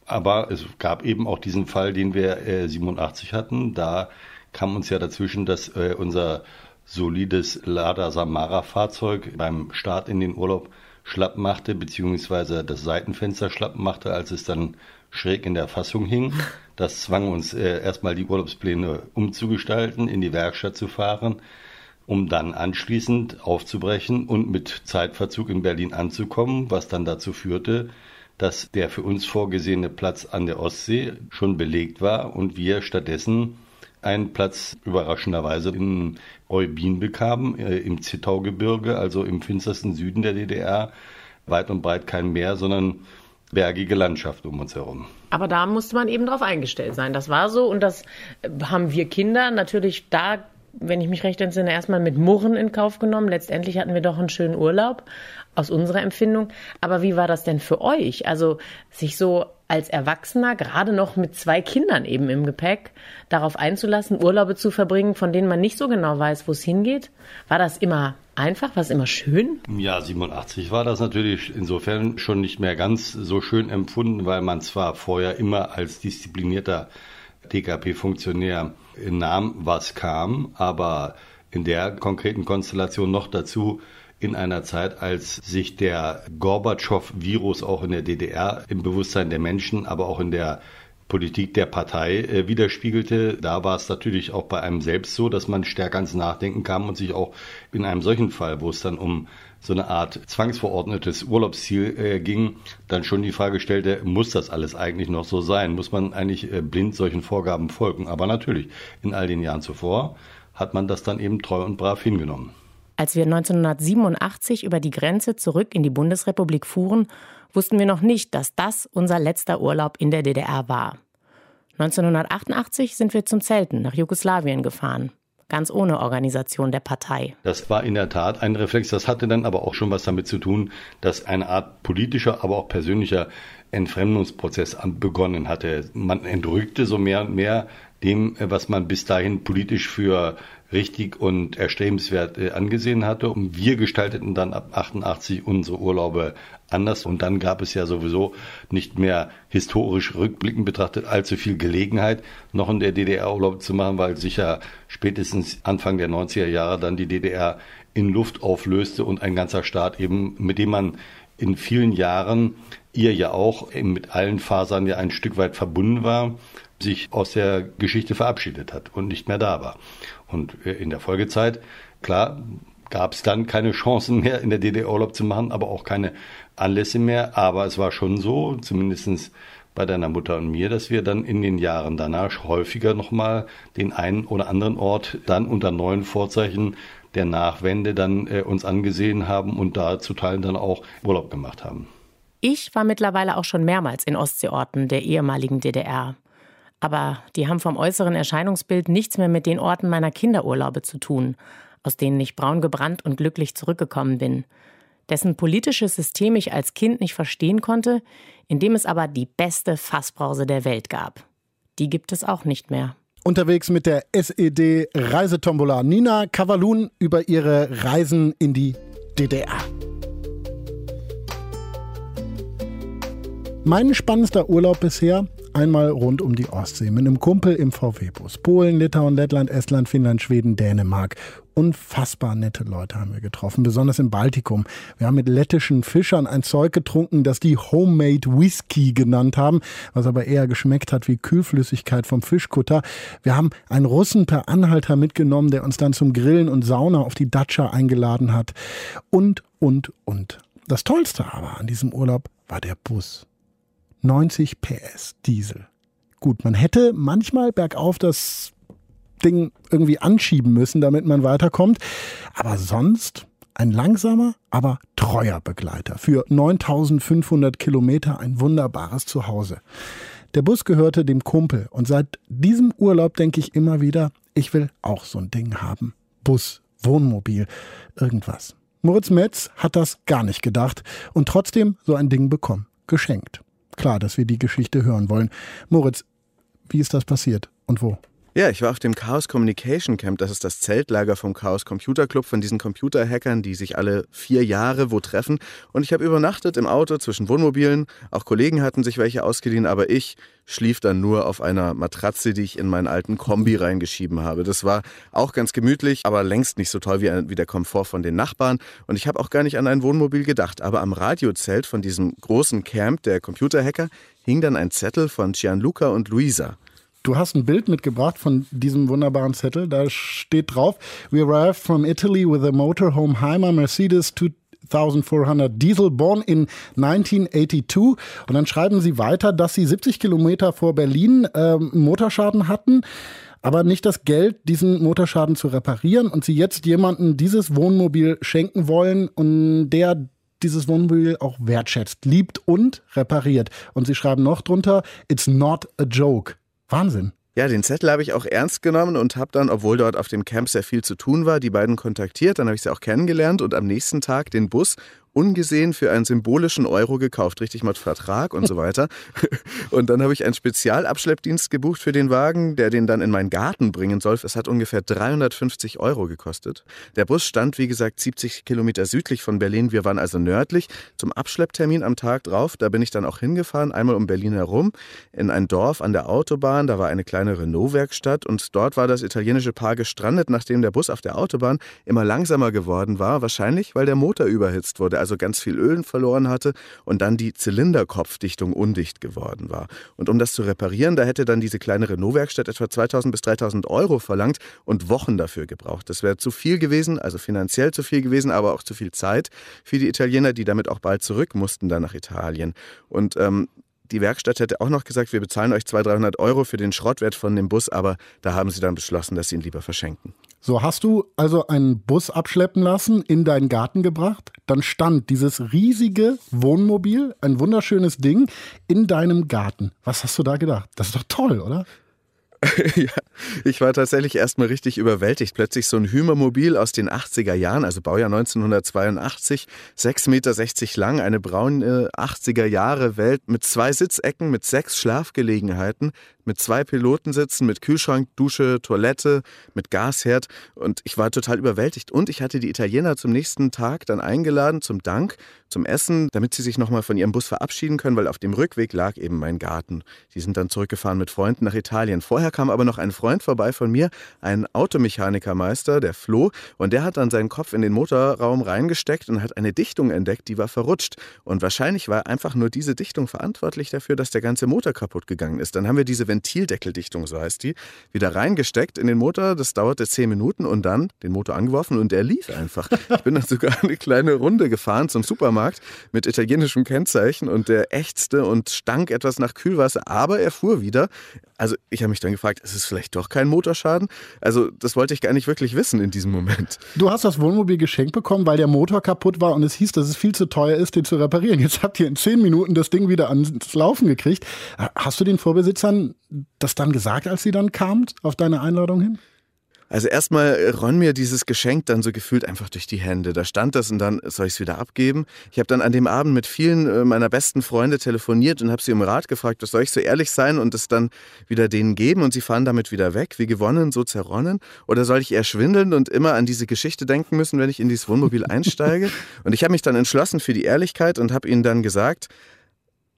Aber es gab eben auch diesen Fall, den wir äh, 87 hatten. Da kam uns ja dazwischen, dass äh, unser solides Lada Samara Fahrzeug beim Start in den Urlaub schlapp machte, beziehungsweise das Seitenfenster schlapp machte, als es dann schräg in der Fassung hing. Das zwang uns äh, erstmal die Urlaubspläne umzugestalten, in die Werkstatt zu fahren, um dann anschließend aufzubrechen und mit Zeitverzug in Berlin anzukommen, was dann dazu führte, dass der für uns vorgesehene Platz an der Ostsee schon belegt war und wir stattdessen einen Platz überraschenderweise in Eubin bekamen, äh, im Zittaugebirge, also im finstersten Süden der DDR. Weit und breit kein Meer, sondern bergige Landschaft um uns herum. Aber da musste man eben drauf eingestellt sein. Das war so und das haben wir Kinder natürlich da wenn ich mich recht entsinne, erstmal mit Murren in Kauf genommen. Letztendlich hatten wir doch einen schönen Urlaub aus unserer Empfindung. Aber wie war das denn für euch? Also sich so als Erwachsener, gerade noch mit zwei Kindern eben im Gepäck, darauf einzulassen, Urlaube zu verbringen, von denen man nicht so genau weiß, wo es hingeht? War das immer einfach? War es immer schön? Ja, 87 war das natürlich insofern schon nicht mehr ganz so schön empfunden, weil man zwar vorher immer als disziplinierter DKP-Funktionär nahm, was kam, aber in der konkreten Konstellation noch dazu in einer Zeit, als sich der Gorbatschow-Virus auch in der DDR im Bewusstsein der Menschen, aber auch in der Politik der Partei äh, widerspiegelte. Da war es natürlich auch bei einem selbst so, dass man stärker ins Nachdenken kam und sich auch in einem solchen Fall, wo es dann um so eine Art zwangsverordnetes Urlaubsziel äh, ging, dann schon die Frage stellte, muss das alles eigentlich noch so sein? Muss man eigentlich äh, blind solchen Vorgaben folgen? Aber natürlich, in all den Jahren zuvor hat man das dann eben treu und brav hingenommen. Als wir 1987 über die Grenze zurück in die Bundesrepublik fuhren, wussten wir noch nicht, dass das unser letzter Urlaub in der DDR war. 1988 sind wir zum Zelten nach Jugoslawien gefahren ganz ohne Organisation der Partei. Das war in der Tat ein Reflex. Das hatte dann aber auch schon was damit zu tun, dass eine Art politischer, aber auch persönlicher Entfremdungsprozess begonnen hatte. Man entrückte so mehr und mehr dem, was man bis dahin politisch für richtig und erstrebenswert äh, angesehen hatte. Und wir gestalteten dann ab 88 unsere Urlaube anders. Und dann gab es ja sowieso nicht mehr historisch rückblickend betrachtet allzu viel Gelegenheit, noch in der DDR Urlaub zu machen, weil sich ja spätestens Anfang der 90er Jahre dann die DDR in Luft auflöste und ein ganzer Staat eben, mit dem man in vielen Jahren, ihr ja auch mit allen Fasern ja ein Stück weit verbunden war, sich aus der Geschichte verabschiedet hat und nicht mehr da war. Und äh, in der Folgezeit, klar, gab es dann keine Chancen mehr, in der DDR Urlaub zu machen, aber auch keine Anlässe mehr. Aber es war schon so, zumindest bei deiner Mutter und mir, dass wir dann in den Jahren danach häufiger nochmal den einen oder anderen Ort dann unter neuen Vorzeichen der Nachwende dann äh, uns angesehen haben und da zu Teilen dann auch Urlaub gemacht haben. Ich war mittlerweile auch schon mehrmals in Ostseeorten der ehemaligen DDR. Aber die haben vom äußeren Erscheinungsbild nichts mehr mit den Orten meiner Kinderurlaube zu tun, aus denen ich braun gebrannt und glücklich zurückgekommen bin, dessen politisches System ich als Kind nicht verstehen konnte, in dem es aber die beste Fassbrause der Welt gab. Die gibt es auch nicht mehr. Unterwegs mit der SED Reisetombola Nina Kavalun über ihre Reisen in die DDR. Mein spannendster Urlaub bisher einmal rund um die Ostsee mit einem Kumpel im VW-Bus. Polen, Litauen, Lettland, Estland, Finnland, Schweden, Dänemark. Unfassbar nette Leute haben wir getroffen, besonders im Baltikum. Wir haben mit lettischen Fischern ein Zeug getrunken, das die Homemade Whisky genannt haben, was aber eher geschmeckt hat wie Kühlflüssigkeit vom Fischkutter. Wir haben einen Russen per Anhalter mitgenommen, der uns dann zum Grillen und Sauna auf die Datscha eingeladen hat. Und, und, und. Das Tollste aber an diesem Urlaub war der Bus. 90 PS Diesel. Gut, man hätte manchmal bergauf das Ding irgendwie anschieben müssen, damit man weiterkommt. Aber sonst ein langsamer, aber treuer Begleiter. Für 9500 Kilometer ein wunderbares Zuhause. Der Bus gehörte dem Kumpel und seit diesem Urlaub denke ich immer wieder, ich will auch so ein Ding haben. Bus, Wohnmobil, irgendwas. Moritz Metz hat das gar nicht gedacht und trotzdem so ein Ding bekommen. Geschenkt klar, dass wir die Geschichte hören wollen. Moritz, wie ist das passiert und wo? Ja, ich war auf dem Chaos Communication Camp. Das ist das Zeltlager vom Chaos Computer Club, von diesen Computerhackern, die sich alle vier Jahre wo treffen. Und ich habe übernachtet im Auto zwischen Wohnmobilen. Auch Kollegen hatten sich welche ausgeliehen, aber ich schlief dann nur auf einer Matratze, die ich in meinen alten Kombi reingeschieben habe. Das war auch ganz gemütlich, aber längst nicht so toll wie, wie der Komfort von den Nachbarn. Und ich habe auch gar nicht an ein Wohnmobil gedacht. Aber am Radiozelt von diesem großen Camp der Computerhacker hing dann ein Zettel von Gianluca und Luisa. Du hast ein Bild mitgebracht von diesem wunderbaren Zettel. Da steht drauf: We arrived from Italy with a motorhome Heimer Mercedes 2400 Diesel, born in 1982. Und dann schreiben sie weiter, dass sie 70 Kilometer vor Berlin äh, Motorschaden hatten aber nicht das Geld, diesen Motorschaden zu reparieren und sie jetzt jemandem dieses Wohnmobil schenken wollen und der dieses Wohnmobil auch wertschätzt, liebt und repariert. Und sie schreiben noch drunter, it's not a joke. Wahnsinn. Ja, den Zettel habe ich auch ernst genommen und habe dann, obwohl dort auf dem Camp sehr viel zu tun war, die beiden kontaktiert. Dann habe ich sie auch kennengelernt und am nächsten Tag den Bus ungesehen für einen symbolischen Euro gekauft, richtig mit Vertrag und so weiter. Und dann habe ich einen Spezialabschleppdienst gebucht für den Wagen, der den dann in meinen Garten bringen soll. Es hat ungefähr 350 Euro gekostet. Der Bus stand, wie gesagt, 70 Kilometer südlich von Berlin. Wir waren also nördlich. Zum Abschlepptermin am Tag drauf, da bin ich dann auch hingefahren, einmal um Berlin herum, in ein Dorf an der Autobahn. Da war eine kleine Renault-Werkstatt und dort war das italienische Paar gestrandet, nachdem der Bus auf der Autobahn immer langsamer geworden war. Wahrscheinlich, weil der Motor überhitzt wurde. Also also ganz viel Öl verloren hatte und dann die Zylinderkopfdichtung undicht geworden war. Und um das zu reparieren, da hätte dann diese kleine Renault-Werkstatt etwa 2000 bis 3000 Euro verlangt und Wochen dafür gebraucht. Das wäre zu viel gewesen, also finanziell zu viel gewesen, aber auch zu viel Zeit für die Italiener, die damit auch bald zurück mussten dann nach Italien. Und ähm, die Werkstatt hätte auch noch gesagt, wir bezahlen euch 200, 300 Euro für den Schrottwert von dem Bus, aber da haben sie dann beschlossen, dass sie ihn lieber verschenken. So, hast du also einen Bus abschleppen lassen, in deinen Garten gebracht, dann stand dieses riesige Wohnmobil, ein wunderschönes Ding, in deinem Garten. Was hast du da gedacht? Das ist doch toll, oder? ja, ich war tatsächlich erstmal richtig überwältigt. Plötzlich so ein Hümermobil aus den 80er Jahren, also Baujahr 1982, 6,60 Meter lang, eine braune 80er Jahre Welt mit zwei Sitzecken, mit sechs Schlafgelegenheiten, mit zwei Pilotensitzen, mit Kühlschrank, Dusche, Toilette, mit Gasherd. Und ich war total überwältigt. Und ich hatte die Italiener zum nächsten Tag dann eingeladen zum Dank, zum Essen, damit sie sich nochmal von ihrem Bus verabschieden können, weil auf dem Rückweg lag eben mein Garten. Die sind dann zurückgefahren mit Freunden nach Italien. Vorher kam aber noch ein Freund vorbei von mir, ein Automechanikermeister, der Flo, und der hat dann seinen Kopf in den Motorraum reingesteckt und hat eine Dichtung entdeckt, die war verrutscht. Und wahrscheinlich war einfach nur diese Dichtung verantwortlich dafür, dass der ganze Motor kaputt gegangen ist. Dann haben wir diese Ventildeckeldichtung, so heißt die, wieder reingesteckt in den Motor. Das dauerte zehn Minuten und dann den Motor angeworfen und der lief einfach. Ich bin dann sogar eine kleine Runde gefahren zum Supermarkt mit italienischem Kennzeichen und der ächzte und stank etwas nach Kühlwasser, aber er fuhr wieder. Also ich habe mich dann gefragt, ist es vielleicht doch kein Motorschaden? Also das wollte ich gar nicht wirklich wissen in diesem Moment. Du hast das Wohnmobil geschenkt bekommen, weil der Motor kaputt war und es hieß, dass es viel zu teuer ist, den zu reparieren. Jetzt habt ihr in zehn Minuten das Ding wieder ans Laufen gekriegt. Hast du den Vorbesitzern das dann gesagt, als sie dann kamen, auf deine Einladung hin? Also erstmal ronn mir dieses Geschenk dann so gefühlt einfach durch die Hände. Da stand das und dann soll ich es wieder abgeben. Ich habe dann an dem Abend mit vielen äh, meiner besten Freunde telefoniert und habe sie um Rat gefragt, was soll ich so ehrlich sein und es dann wieder denen geben und sie fahren damit wieder weg, wie gewonnen, so zerronnen? Oder soll ich eher schwindeln und immer an diese Geschichte denken müssen, wenn ich in dieses Wohnmobil einsteige? Und ich habe mich dann entschlossen für die Ehrlichkeit und habe ihnen dann gesagt,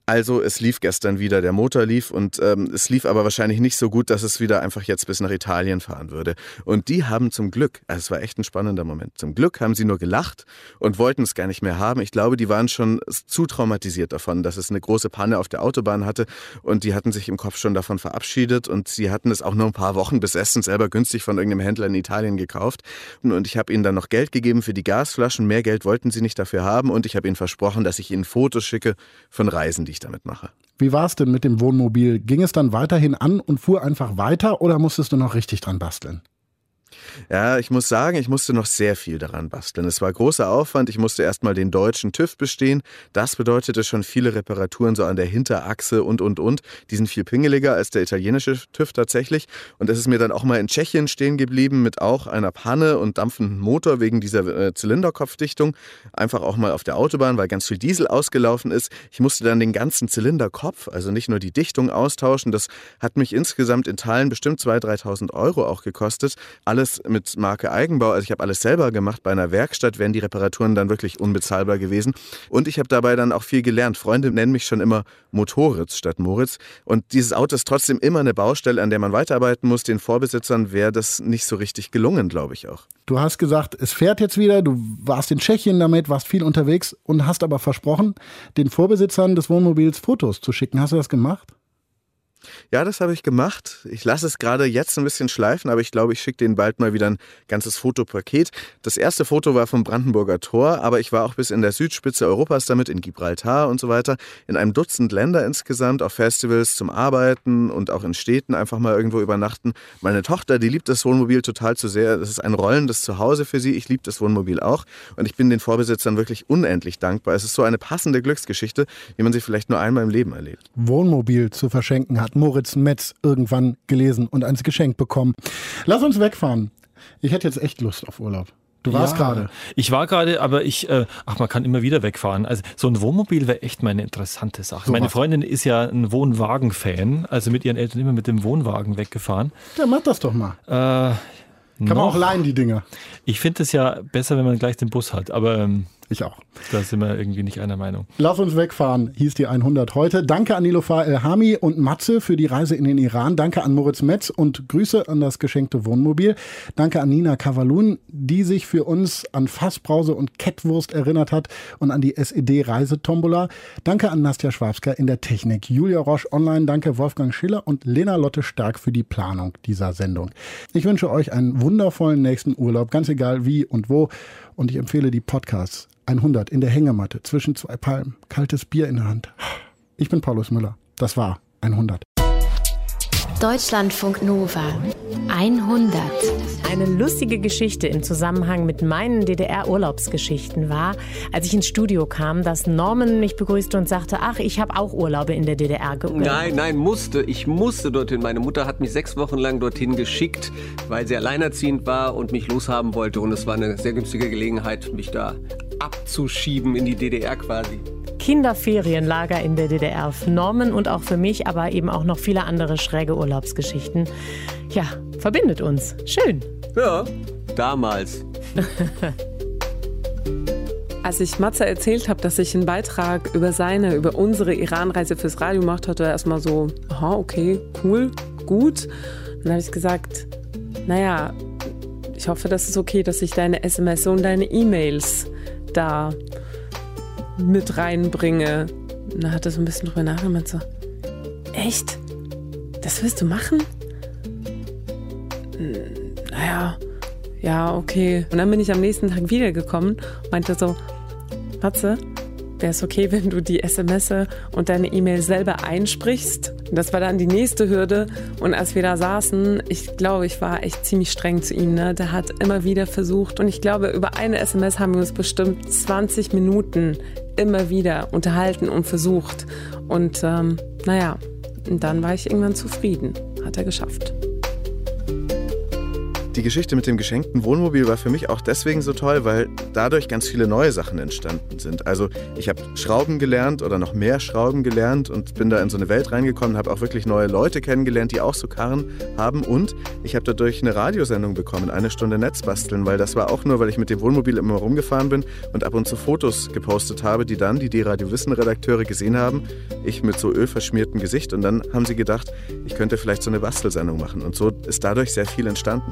also es lief gestern wieder, der Motor lief und ähm, es lief aber wahrscheinlich nicht so gut, dass es wieder einfach jetzt bis nach Italien fahren würde. Und die haben zum Glück, also es war echt ein spannender Moment, zum Glück haben sie nur gelacht und wollten es gar nicht mehr haben. Ich glaube, die waren schon zu traumatisiert davon, dass es eine große Panne auf der Autobahn hatte und die hatten sich im Kopf schon davon verabschiedet und sie hatten es auch nur ein paar Wochen besessen, selber günstig von irgendeinem Händler in Italien gekauft. Und ich habe ihnen dann noch Geld gegeben für die Gasflaschen, mehr Geld wollten sie nicht dafür haben und ich habe ihnen versprochen, dass ich ihnen Fotos schicke von Reisen, die ich damit mache. Wie war es denn mit dem Wohnmobil? Ging es dann weiterhin an und fuhr einfach weiter oder musstest du noch richtig dran basteln? Ja, ich muss sagen, ich musste noch sehr viel daran basteln. Es war großer Aufwand. Ich musste erstmal den deutschen TÜV bestehen. Das bedeutete schon viele Reparaturen so an der Hinterachse und, und, und. Die sind viel pingeliger als der italienische TÜV tatsächlich. Und es ist mir dann auch mal in Tschechien stehen geblieben mit auch einer Panne und dampfendem Motor wegen dieser äh, Zylinderkopfdichtung. Einfach auch mal auf der Autobahn, weil ganz viel Diesel ausgelaufen ist. Ich musste dann den ganzen Zylinderkopf, also nicht nur die Dichtung austauschen. Das hat mich insgesamt in Teilen bestimmt 2.000, 3.000 Euro auch gekostet. Alles mit Marke Eigenbau. Also ich habe alles selber gemacht. Bei einer Werkstatt wären die Reparaturen dann wirklich unbezahlbar gewesen. Und ich habe dabei dann auch viel gelernt. Freunde nennen mich schon immer Motoritz statt Moritz. Und dieses Auto ist trotzdem immer eine Baustelle, an der man weiterarbeiten muss. Den Vorbesitzern wäre das nicht so richtig gelungen, glaube ich auch. Du hast gesagt, es fährt jetzt wieder. Du warst in Tschechien damit, warst viel unterwegs und hast aber versprochen, den Vorbesitzern des Wohnmobils Fotos zu schicken. Hast du das gemacht? Ja, das habe ich gemacht. Ich lasse es gerade jetzt ein bisschen schleifen, aber ich glaube, ich schicke denen bald mal wieder ein ganzes Fotopaket. Das erste Foto war vom Brandenburger Tor, aber ich war auch bis in der Südspitze Europas damit, in Gibraltar und so weiter, in einem Dutzend Länder insgesamt, auf Festivals zum Arbeiten und auch in Städten einfach mal irgendwo übernachten. Meine Tochter, die liebt das Wohnmobil total zu sehr. Das ist ein rollendes Zuhause für sie. Ich liebe das Wohnmobil auch und ich bin den Vorbesitzern wirklich unendlich dankbar. Es ist so eine passende Glücksgeschichte, wie man sie vielleicht nur einmal im Leben erlebt. Wohnmobil zu verschenken hat hat Moritz Metz irgendwann gelesen und eins Geschenk bekommen. Lass uns wegfahren. Ich hätte jetzt echt Lust auf Urlaub. Du warst ja, gerade. Ich war gerade, aber ich, äh, ach, man kann immer wieder wegfahren. Also so ein Wohnmobil wäre echt mal eine interessante Sache. So Meine was. Freundin ist ja ein Wohnwagen-Fan, also mit ihren Eltern immer mit dem Wohnwagen weggefahren. Ja, mach das doch mal. Äh, kann noch. man auch leihen, die Dinger. Ich finde es ja besser, wenn man gleich den Bus hat, aber ähm, ich auch. Da sind wir irgendwie nicht einer Meinung. Lass uns wegfahren, hieß die 100 heute. Danke an Nilofar Elhami und Matze für die Reise in den Iran. Danke an Moritz Metz und Grüße an das geschenkte Wohnmobil. Danke an Nina Kavalun, die sich für uns an Fassbrause und Kettwurst erinnert hat und an die SED-Reisetombola. Danke an Nastja Schwabska in der Technik. Julia Roche online. Danke Wolfgang Schiller und Lena Lotte Stark für die Planung dieser Sendung. Ich wünsche euch einen wundervollen nächsten Urlaub, ganz egal wie und wo. Und ich empfehle die Podcasts 100 in der Hängematte zwischen zwei Palmen, kaltes Bier in der Hand. Ich bin Paulus Müller. Das war 100. Deutschlandfunk Nova 100. Eine lustige Geschichte im Zusammenhang mit meinen DDR-Urlaubsgeschichten war, als ich ins Studio kam, dass Norman mich begrüßte und sagte, ach, ich habe auch Urlaube in der DDR gegönnt. Nein, nein, musste. Ich musste dorthin. Meine Mutter hat mich sechs Wochen lang dorthin geschickt, weil sie alleinerziehend war und mich loshaben wollte. Und es war eine sehr günstige Gelegenheit, mich da abzuschieben in die DDR quasi. Kinderferienlager in der DDR für Norman und auch für mich, aber eben auch noch viele andere schräge Urlaubsgeschichten. Ja, verbindet uns. Schön. Ja, damals. Als ich Matze erzählt habe, dass ich einen Beitrag über seine, über unsere Iranreise fürs Radio gemacht hatte, erstmal so, aha, okay, cool, gut. Und dann habe ich gesagt, naja, ich hoffe, das ist okay, dass ich deine SMS und deine E-Mails da mit reinbringe. Und dann hat er so ein bisschen drüber nachgedacht so, echt? Das willst du machen? Hm, naja, ja, okay. Und dann bin ich am nächsten Tag wiedergekommen und meinte so, Matze, wäre es okay, wenn du die SMS und deine E-Mail selber einsprichst. Das war dann die nächste Hürde. Und als wir da saßen, ich glaube, ich war echt ziemlich streng zu ihm. Ne? Der hat immer wieder versucht. Und ich glaube, über eine SMS haben wir uns bestimmt 20 Minuten immer wieder unterhalten und versucht. Und ähm, naja, und dann war ich irgendwann zufrieden. Hat er geschafft. Die Geschichte mit dem geschenkten Wohnmobil war für mich auch deswegen so toll, weil dadurch ganz viele neue Sachen entstanden sind. Also ich habe Schrauben gelernt oder noch mehr Schrauben gelernt und bin da in so eine Welt reingekommen, habe auch wirklich neue Leute kennengelernt, die auch so Karren haben und ich habe dadurch eine Radiosendung bekommen, eine Stunde Netzbasteln, weil das war auch nur, weil ich mit dem Wohnmobil immer rumgefahren bin und ab und zu Fotos gepostet habe, die dann die, die Radio Wissen Redakteure gesehen haben, ich mit so ölverschmiertem Gesicht und dann haben sie gedacht, ich könnte vielleicht so eine Bastelsendung machen und so ist dadurch sehr viel entstanden.